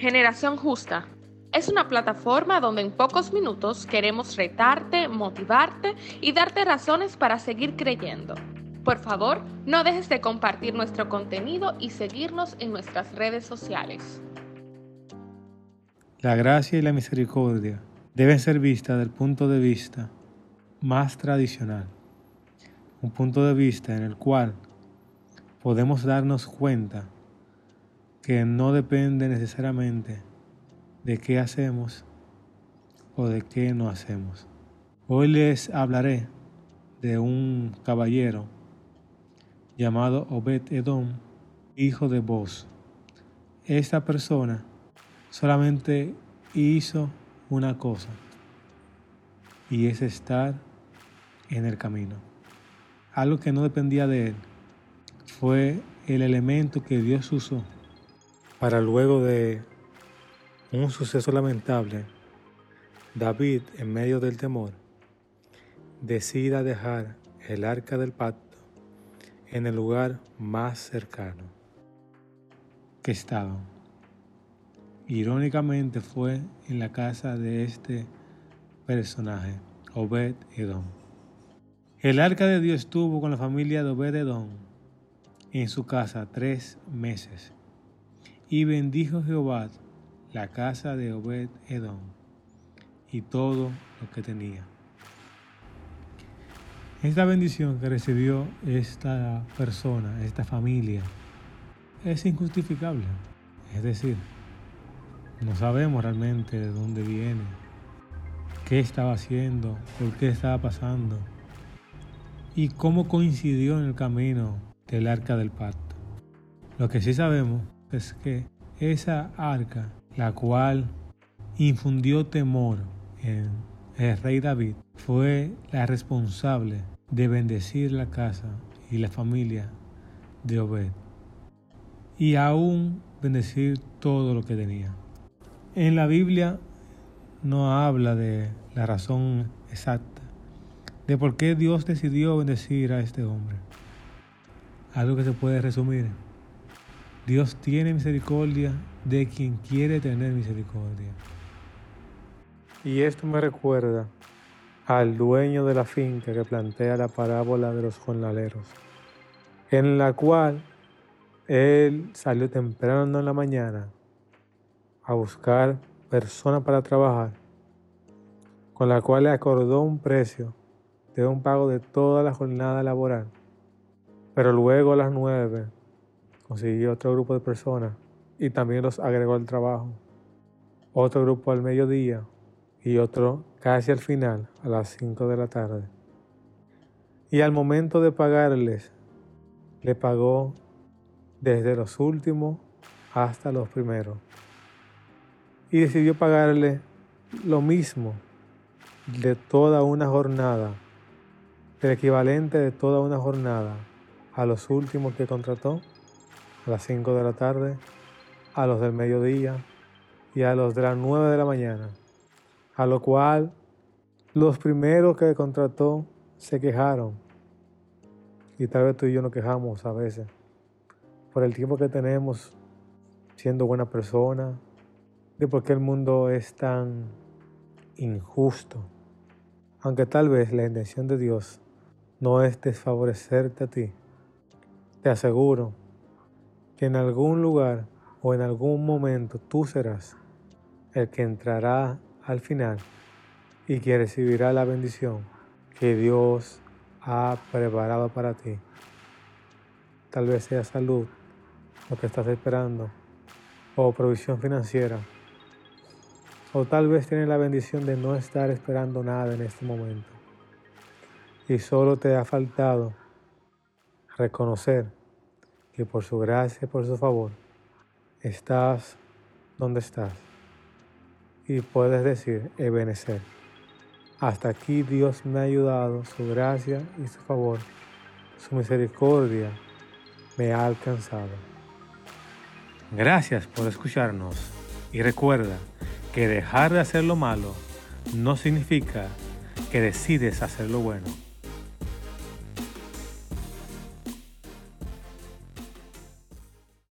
Generación Justa es una plataforma donde en pocos minutos queremos retarte, motivarte y darte razones para seguir creyendo. Por favor, no dejes de compartir nuestro contenido y seguirnos en nuestras redes sociales. La gracia y la misericordia deben ser vistas del punto de vista más tradicional, un punto de vista en el cual podemos darnos cuenta que no depende necesariamente de qué hacemos o de qué no hacemos. Hoy les hablaré de un caballero llamado Obed Edom, hijo de Boz. Esta persona solamente hizo una cosa y es estar en el camino. Algo que no dependía de él fue el elemento que Dios usó para luego de un suceso lamentable, David, en medio del temor, decida dejar el arca del pacto en el lugar más cercano que estaba. Irónicamente fue en la casa de este personaje, Obed Edom. El arca de Dios estuvo con la familia de Obed Edom en su casa tres meses. Y bendijo Jehová la casa de Obed Edom y todo lo que tenía. Esta bendición que recibió esta persona, esta familia, es injustificable. Es decir, no sabemos realmente de dónde viene, qué estaba haciendo, por qué estaba pasando y cómo coincidió en el camino del arca del pacto. Lo que sí sabemos es que esa arca la cual infundió temor en el rey David, fue la responsable de bendecir la casa y la familia de Obed y aún bendecir todo lo que tenía. En la Biblia no habla de la razón exacta de por qué Dios decidió bendecir a este hombre. Algo que se puede resumir. Dios tiene misericordia de quien quiere tener misericordia. Y esto me recuerda al dueño de la finca que plantea la parábola de los jornaleros, en la cual él salió temprano en la mañana a buscar personas para trabajar, con la cual le acordó un precio de un pago de toda la jornada laboral. Pero luego a las nueve consiguió otro grupo de personas y también los agregó al trabajo. Otro grupo al mediodía y otro casi al final, a las 5 de la tarde. Y al momento de pagarles, le pagó desde los últimos hasta los primeros. Y decidió pagarle lo mismo de toda una jornada, el equivalente de toda una jornada a los últimos que contrató a las 5 de la tarde a los del mediodía y a los de las nueve de la mañana, a lo cual los primeros que contrató se quejaron. Y tal vez tú y yo nos quejamos a veces por el tiempo que tenemos siendo buena persona, de por qué el mundo es tan injusto. Aunque tal vez la intención de Dios no es desfavorecerte a ti, te aseguro que en algún lugar o en algún momento tú serás el que entrará al final y que recibirá la bendición que Dios ha preparado para ti. Tal vez sea salud lo que estás esperando o provisión financiera. O tal vez tienes la bendición de no estar esperando nada en este momento. Y solo te ha faltado reconocer que por su gracia por su favor, estás donde estás y puedes decir, Ebenezer, hasta aquí Dios me ha ayudado, su gracia y su favor, su misericordia me ha alcanzado. Gracias por escucharnos y recuerda que dejar de hacer lo malo no significa que decides hacer lo bueno.